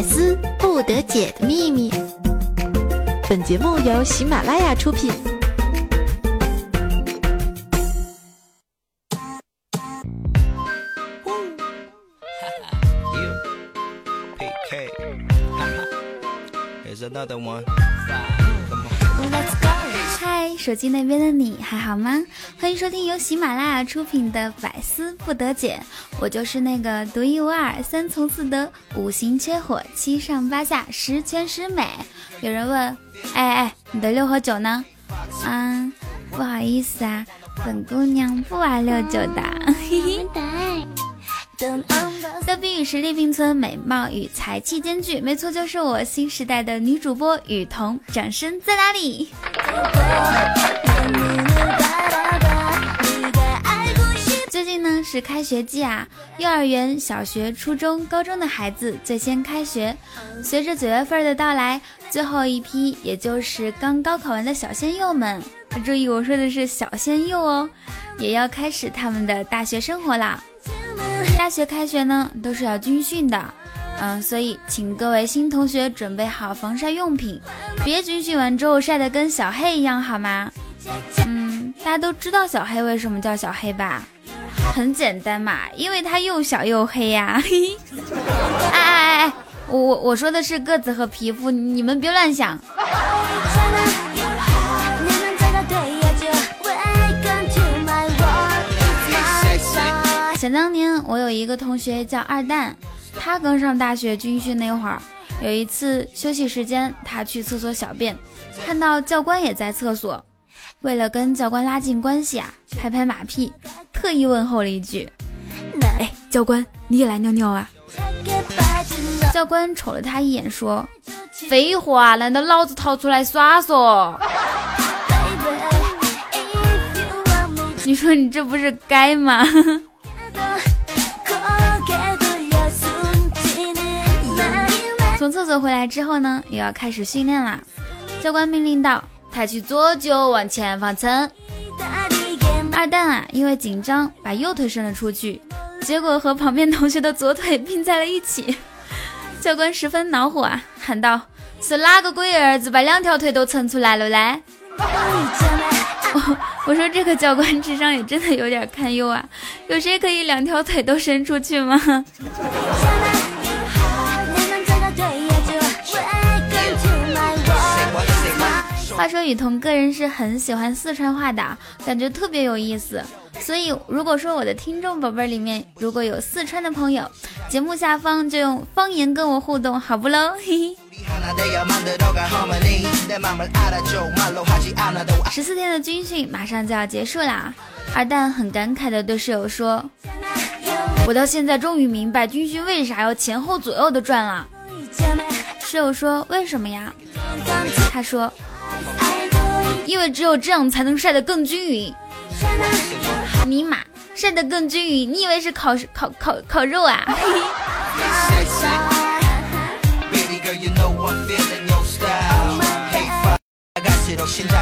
百思不得解的秘密。本节目由喜马拉雅出品。嗨，手机那边的你还好吗？欢迎收听由喜马拉雅出品的《百思不得解》，我就是那个独一无二、三从四德、五行缺火、七上八下、十全十美。有人问，哎哎，你的六和九呢？嗯，不好意思啊，本姑娘不玩六九的。嘿嘿。嘉宾与实力并存，美貌与才气兼具，没错，就是我新时代的女主播雨桐。掌声在哪里？最近呢是开学季啊，幼儿园、小学、初中、高中的孩子最先开学。随着九月份的到来，最后一批，也就是刚高考完的小鲜肉们，注意我说的是小鲜肉哦，也要开始他们的大学生活啦。大学开学呢，都是要军训的，嗯，所以请各位新同学准备好防晒用品，别军训完之后晒得跟小黑一样，好吗？嗯，大家都知道小黑为什么叫小黑吧？很简单嘛，因为他又小又黑呀。哎哎哎哎，我我我说的是个子和皮肤，你们别乱想。想当年，我有一个同学叫二蛋，他刚上大学军训那会儿，有一次休息时间，他去厕所小便，看到教官也在厕所，为了跟教官拉近关系啊，拍拍马屁，特意问候了一句：“哎，教官，你也来尿尿啊？”教官瞅了他一眼，说：“废话，难道老子逃出来耍嗦？你说你这不是该吗？”从厕所回来之后呢，又要开始训练啦。教官命令道：“抬起左脚往前方蹭。”二蛋啊，因为紧张，把右腿伸了出去，结果和旁边同学的左腿并在了一起。教官十分恼火啊，喊道：“是哪个龟儿子把两条腿都蹭出来了嘞？” 我我说这个教官智商也真的有点堪忧啊，有谁可以两条腿都伸出去吗？话说雨桐个人是很喜欢四川话的，感觉特别有意思。所以如果说我的听众宝贝里面如果有四川的朋友，节目下方就用方言跟我互动，好不喽？嘿嘿。十四天的军训马上就要结束啦，二蛋很感慨的对室友说：“我到现在终于明白军训为啥要前后左右的转了。”室友说：“为什么呀？”他说。因为只有这样才能晒得更均匀。尼玛，晒得更均匀，你以为是烤烤烤烤肉啊？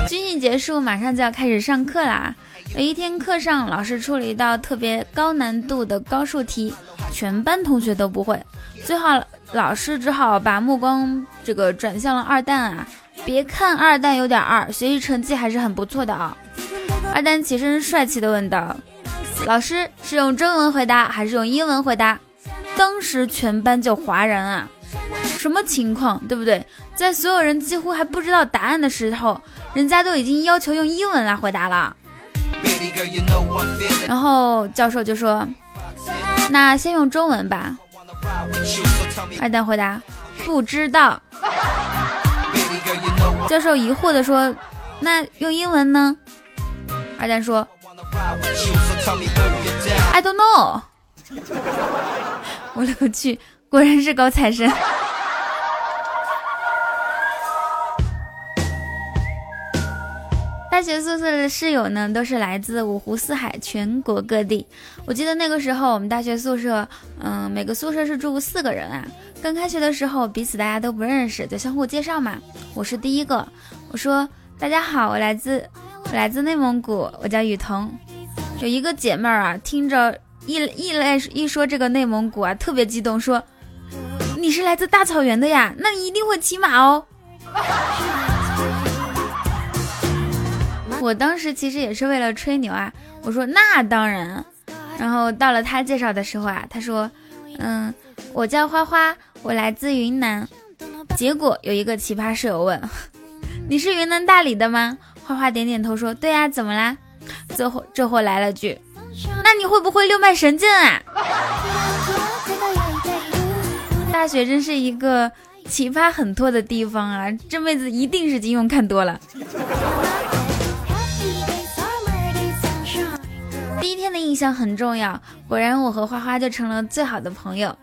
军训结束，马上就要开始上课啦。有一天课上，老师出了一道特别高难度的高数题，全班同学都不会。最后，老师只好把目光这个转向了二蛋啊。别看二蛋有点二，学习成绩还是很不错的啊！二蛋起身帅气的问道：“老师是用中文回答还是用英文回答？”当时全班就哗然啊！什么情况，对不对？在所有人几乎还不知道答案的时候，人家都已经要求用英文来回答了。然后教授就说：“那先用中文吧。”二蛋回答：“不知道。”教授疑惑的说：“那用英文呢？”二蛋说：“I don't know。”我勒个去，果然是高材生。大学宿舍的室友呢，都是来自五湖四海、全国各地。我记得那个时候，我们大学宿舍，嗯，每个宿舍是住四个人啊。刚开学的时候，彼此大家都不认识，就相互介绍嘛。我是第一个，我说：“大家好，我来自我来自内蒙古，我叫雨桐。”有一个姐妹儿啊，听着一一来一说这个内蒙古啊，特别激动，说：“你你是来自大草原的呀？那你一定会骑马哦。我当时其实也是为了吹牛啊，我说那当然。然后到了他介绍的时候啊，他说，嗯，我叫花花，我来自云南。结果有一个奇葩室友问，你是云南大理的吗？花花点点头说，对呀，怎么啦？最后这货来了句，那你会不会六脉神剑啊？大学真是一个奇葩很多的地方啊！这妹子一定是金庸看多了。第一天的印象很重要，果然我和花花就成了最好的朋友。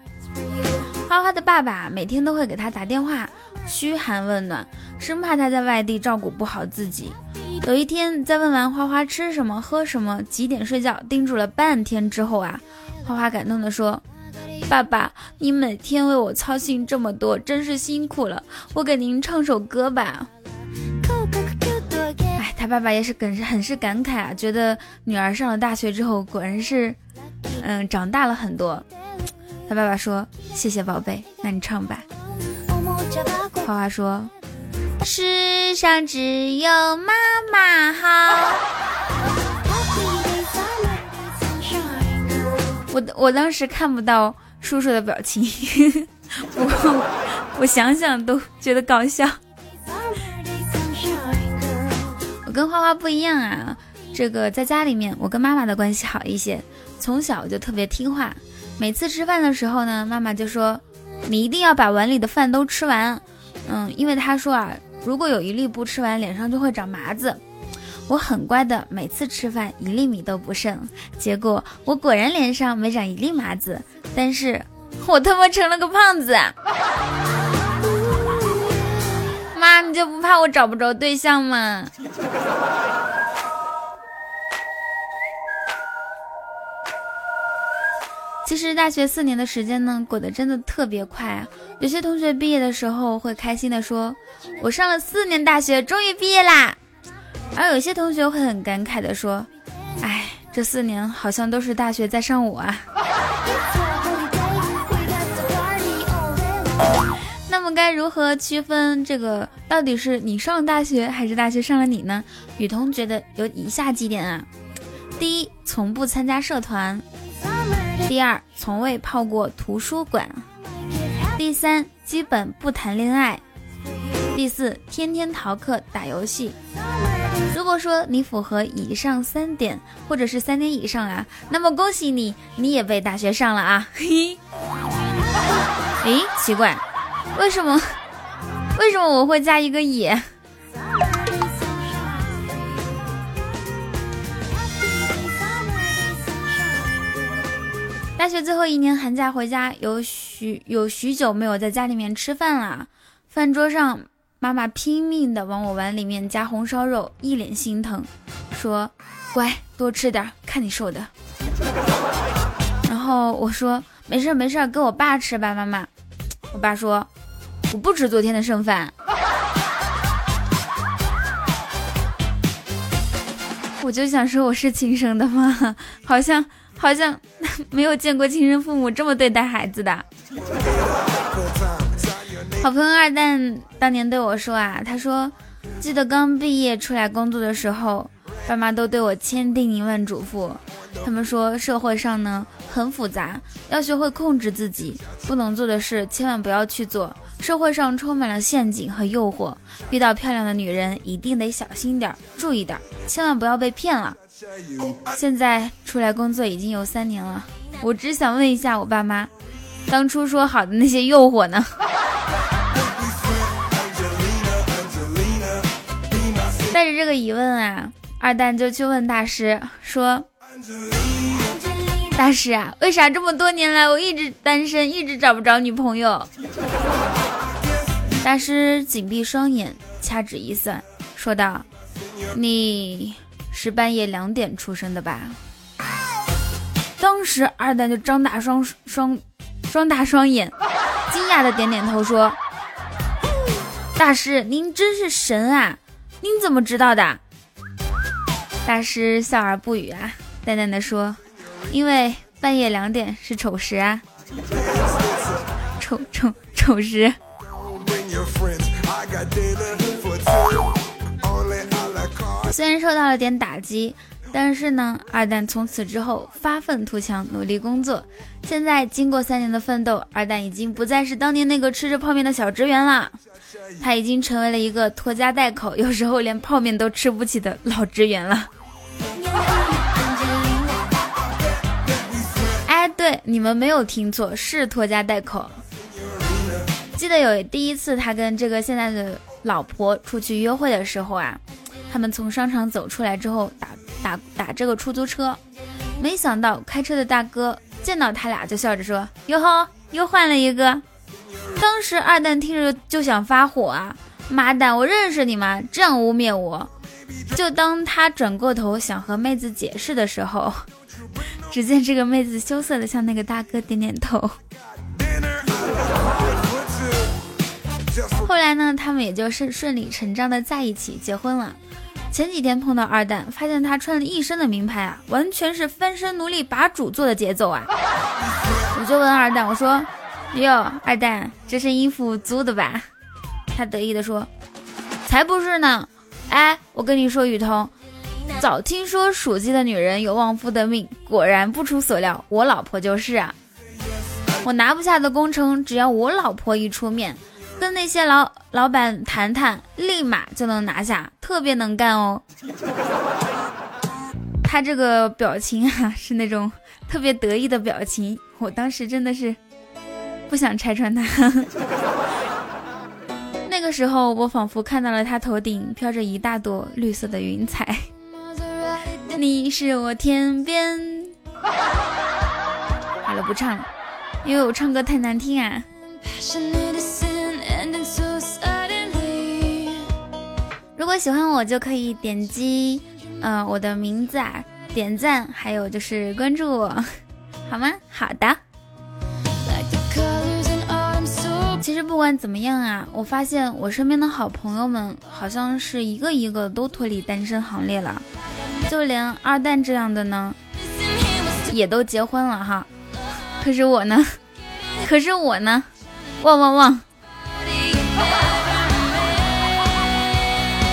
花花的爸爸每天都会给他打电话，嘘寒问暖，生怕他在外地照顾不好自己。有一天，在问完花花吃什么、喝什么、几点睡觉，叮嘱了半天之后啊，花花感动地说：“爸爸，你每天为我操心这么多，真是辛苦了。我给您唱首歌吧。”哎，他爸爸也是很是很是感慨啊，觉得女儿上了大学之后，果然是，嗯，长大了很多。他爸爸说：“谢谢宝贝，那你唱吧。”花花说。世上只有妈妈好。我我当时看不到叔叔的表情，我我想想都觉得搞笑。跟花花不一样啊，这个在家里面我跟妈妈的关系好一些，从小就特别听话。每次吃饭的时候呢，妈妈就说：“你一定要把碗里的饭都吃完。”嗯，因为她说啊。如果有一粒不吃完，脸上就会长麻子。我很乖的，每次吃饭一粒米都不剩。结果我果然脸上没长一粒麻子，但是我他妈成了个胖子。就不怕我找不着对象吗？其实大学四年的时间呢，过得真的特别快！有些同学毕业的时候会开心的说：“我上了四年大学，终于毕业啦。”而有些同学会很感慨的说：“哎，这四年好像都是大学在上我啊。”那么该如何区分这个到底是你上了大学，还是大学上了你呢？雨桐觉得有以下几点啊：第一，从不参加社团。第二，从未泡过图书馆；第三，基本不谈恋爱；第四，天天逃课打游戏。如果说你符合以上三点，或者是三点以上啊，那么恭喜你，你也被大学上了啊！嘿，诶，奇怪，为什么？为什么我会加一个也？大学最后一年寒假回家，有许有许久没有在家里面吃饭了。饭桌上，妈妈拼命的往我碗里面加红烧肉，一脸心疼，说：“乖，多吃点，看你瘦的。”然后我说：“没事没事，给我爸吃吧，妈妈。”我爸说：“我不吃昨天的剩饭。”我就想说，我是亲生的吗？好像。好像 没有见过亲生父母这么对待孩子的。好朋友二蛋当年对我说啊，他说，记得刚毕业出来工作的时候，爸妈都对我千叮咛万嘱咐，他们说社会上呢很复杂，要学会控制自己，不能做的事千万不要去做。社会上充满了陷阱和诱惑，遇到漂亮的女人一定得小心点，注意点，千万不要被骗了。现在出来工作已经有三年了，我只想问一下我爸妈，当初说好的那些诱惑呢？带着这个疑问啊，二蛋就去问大师说：“大师啊，为啥这么多年来我一直单身，一直找不着女朋友？”大师紧闭双眼，掐指一算，说道：“你。”是半夜两点出生的吧？当时二蛋就张大双双双大双眼，惊讶的点点头说：“大师，您真是神啊！您怎么知道的？”大师笑而不语啊，淡淡的说：“因为半夜两点是丑时啊，丑丑丑。”时。虽然受到了点打击，但是呢，二蛋从此之后发愤图强，努力工作。现在经过三年的奋斗，二蛋已经不再是当年那个吃着泡面的小职员了，他已经成为了一个拖家带口，有时候连泡面都吃不起的老职员了。哎，对，你们没有听错，是拖家带口。记得有第一次他跟这个现在的老婆出去约会的时候啊。他们从商场走出来之后，打打打这个出租车，没想到开车的大哥见到他俩就笑着说：“哟呵，又换了一个。”当时二蛋听着就想发火啊！妈蛋，我认识你吗？这样污蔑我！就当他转过头想和妹子解释的时候，只见这个妹子羞涩的向那个大哥点点头。后来呢，他们也就顺顺理成章的在一起结婚了。前几天碰到二蛋，发现他穿了一身的名牌啊，完全是翻身奴隶把主做的节奏啊！我就问二蛋，我说：“哟，二蛋，这身衣服租的吧？”他得意的说：“才不是呢！哎，我跟你说，雨桐，早听说属鸡的女人有旺夫的命，果然不出所料，我老婆就是啊！我拿不下的工程，只要我老婆一出面。”跟那些老老板谈谈，立马就能拿下，特别能干哦。他这个表情啊，是那种特别得意的表情，我当时真的是不想拆穿他。那个时候，我仿佛看到了他头顶飘着一大朵绿色的云彩。你是我天边。好了，不唱了，因为我唱歌太难听啊。如果喜欢我，就可以点击，嗯，我的名字啊，点赞，还有就是关注我，好吗？好的。其实不管怎么样啊，我发现我身边的好朋友们好像是一个一个都脱离单身行列了，就连二蛋这样的呢，也都结婚了哈。可是我呢？可是我呢？旺旺旺！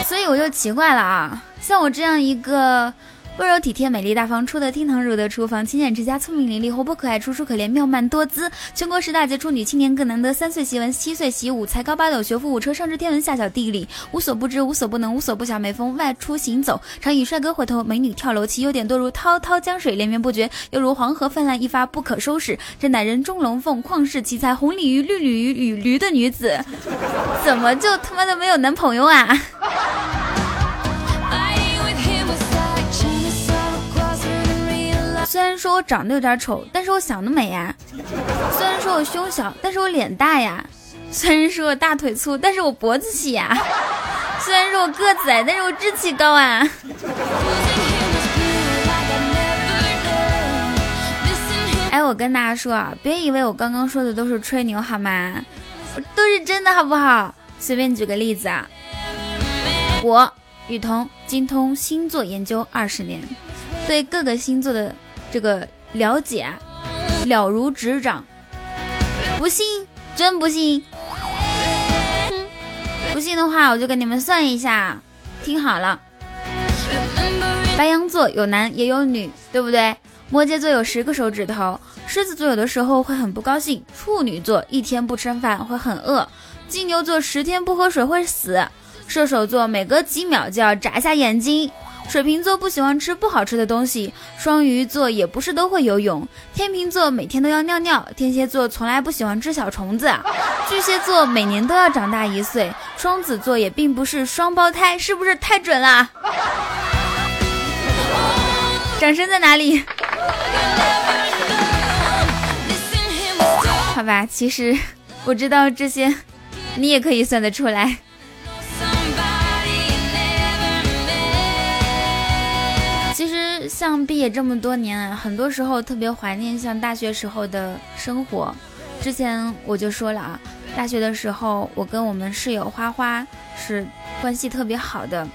所以我就奇怪了啊，像我这样一个。温柔体贴、美丽大方、出得厅堂入得厨房、勤俭持家、聪明伶俐、活泼可爱、楚楚可怜、妙曼多姿，全国十大杰出女青年更难得。三岁习文，七岁习武，才高八斗，学富五车，上知天文，下晓地理，无所不知，无所不能，无所不晓。每逢外出行走，常与帅哥回头，美女跳楼，其优点多如滔滔江水连绵不绝，犹如黄河泛滥一发不可收拾。这乃人中龙凤，旷世奇才，红鲤鱼、绿鲤鱼与驴的女子，怎么就他妈的没有男朋友啊？说我长得有点丑，但是我想得美呀；虽然说我胸小，但是我脸大呀；虽然说我大腿粗，但是我脖子细呀；虽然说我个子矮，但是我志气高啊。哎，我跟大家说啊，别以为我刚刚说的都是吹牛好吗？都是真的好不好？随便举个例子啊，我雨桐精通星座研究二十年，对各个星座的。这个了解了如指掌，不信真不信，不信的话我就给你们算一下，听好了，白羊座有男也有女，对不对？摩羯座有十个手指头，狮子座有的时候会很不高兴，处女座一天不吃饭会很饿，金牛座十天不喝水会死，射手座每隔几秒就要眨下眼睛。水瓶座不喜欢吃不好吃的东西，双鱼座也不是都会游泳，天秤座每天都要尿尿，天蝎座从来不喜欢吃小虫子，巨蟹座每年都要长大一岁，双子座也并不是双胞胎，是不是太准啦？掌声在哪里？好吧，其实我知道这些，你也可以算得出来。像毕业这么多年，很多时候特别怀念像大学时候的生活。之前我就说了啊，大学的时候我跟我们室友花花是关系特别好的。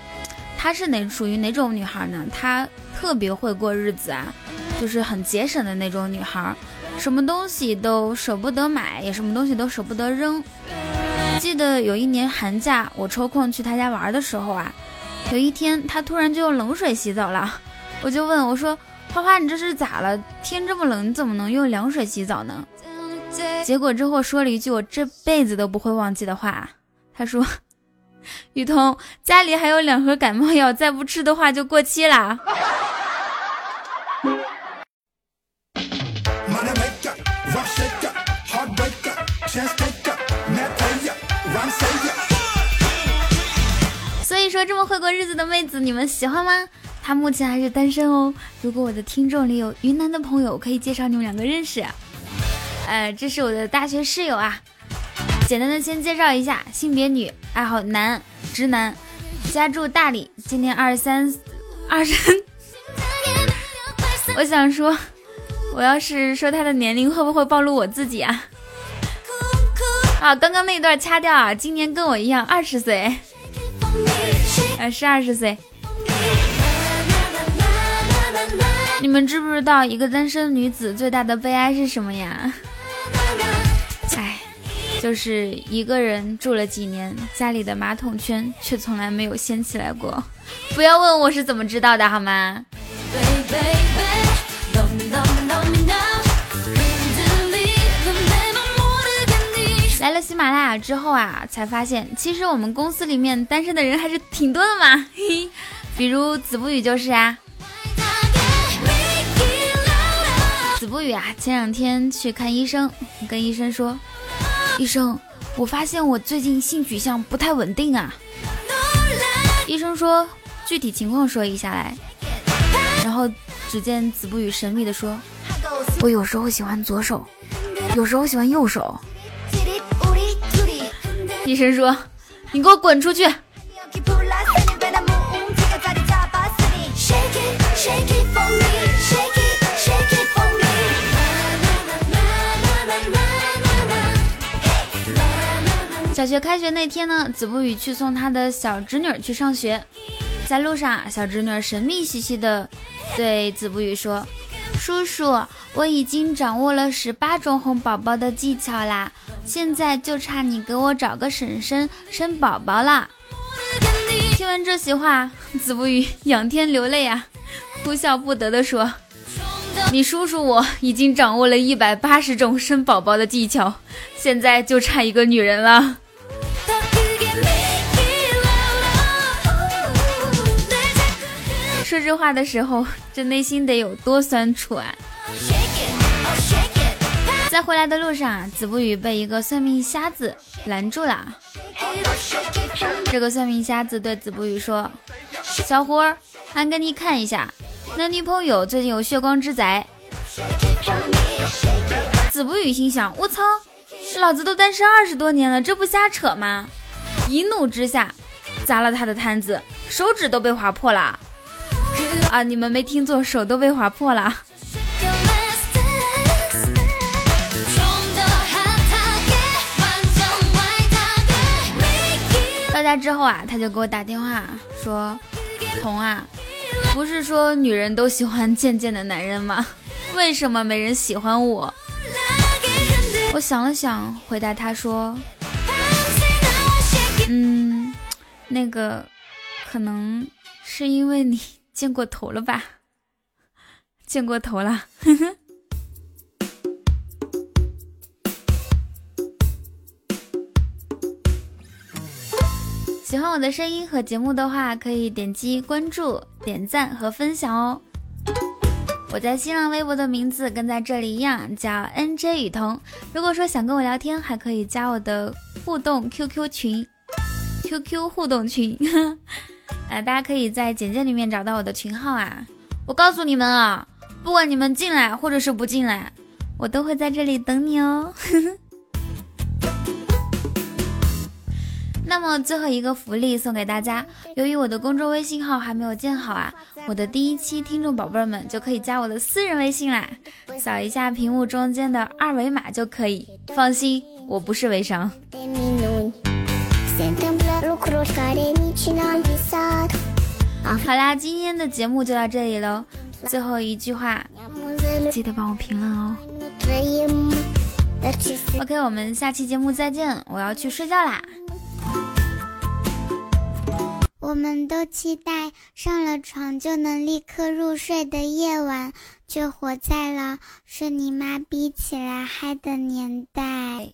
她是哪属于哪种女孩呢？她特别会过日子啊，就是很节省的那种女孩。什么东西都舍不得买，也什么东西都舍不得扔。记得有一年寒假，我抽空去她家玩的时候啊，有一天她突然就用冷水洗澡了，我就问我说：“花花，你这是咋了？天这么冷，你怎么能用凉水洗澡呢？”结果之后说了一句我这辈子都不会忘记的话，他说：“ 雨桐，家里还有两盒感冒药，再不吃的话就过期啦。”所以说，这么会过日子的妹子，你们喜欢吗？他目前还是单身哦。如果我的听众里有云南的朋友，可以介绍你们两个认识。呃，这是我的大学室友啊。简单的先介绍一下，性别女，爱好男，直男，家住大理，今年二十三，二十。我想说，我要是说他的年龄，会不会暴露我自己啊？啊，刚刚那段掐掉啊！今年跟我一样，二十岁，呃，是二十岁。你们知不知道一个单身女子最大的悲哀是什么呀？哎就是一个人住了几年，家里的马桶圈却从来没有掀起来过。不要问我是怎么知道的，好吗？来了喜马拉雅之后啊，才发现其实我们公司里面单身的人还是挺多的嘛。嘿，比如子不语就是啊。子不语啊，前两天去看医生，跟医生说。医生，我发现我最近性取向不太稳定啊。医生说，具体情况说一下来。然后只见子不语神秘的说，我有时候喜欢左手，有时候喜欢右手。医生说，你给我滚出去。小学开学那天呢，子不语去送他的小侄女去上学，在路上，小侄女神秘兮兮的对子不语说：“叔叔，我已经掌握了十八种哄宝宝的技巧啦，现在就差你给我找个婶婶生宝宝啦。”听完这席话，子不语仰天流泪啊，哭笑不得的说：“你叔叔我已经掌握了一百八十种生宝宝的技巧，现在就差一个女人了。”说这话的时候，这内心得有多酸楚啊！在回来的路上，子不语被一个算命瞎子拦住了。这个算命瞎子对子不语说：“小伙儿，俺给你看一下，男女朋友最近有血光之灾。”子不语心想：“我操，老子都单身二十多年了，这不瞎扯吗？”一怒之下，砸了他的摊子，手指都被划破了。啊！你们没听错，手都被划破了。到家之后啊，他就给我打电话说：“彤啊，不是说女人都喜欢贱贱的男人吗？为什么没人喜欢我？”我想了想，回答他说：“嗯，那个，可能是因为你。”见过头了吧？见过头了。喜欢我的声音和节目的话，可以点击关注、点赞和分享哦。我在新浪微博的名字跟在这里一样，叫 NJ 雨桐。如果说想跟我聊天，还可以加我的互动 QQ 群，QQ 互动群。呃，大家可以在简介里面找到我的群号啊。我告诉你们啊，不管你们进来或者是不进来，我都会在这里等你哦。那么最后一个福利送给大家，由于我的公众微信号还没有建好啊，我的第一期听众宝贝儿们就可以加我的私人微信啦，扫一下屏幕中间的二维码就可以。放心，我不是微商。好啦，今天的节目就到这里喽。最后一句话，记得帮我评论哦。OK，我们下期节目再见，我要去睡觉啦。我们都期待上了床就能立刻入睡的夜晚，却活在了是你妈逼起来嗨的年代。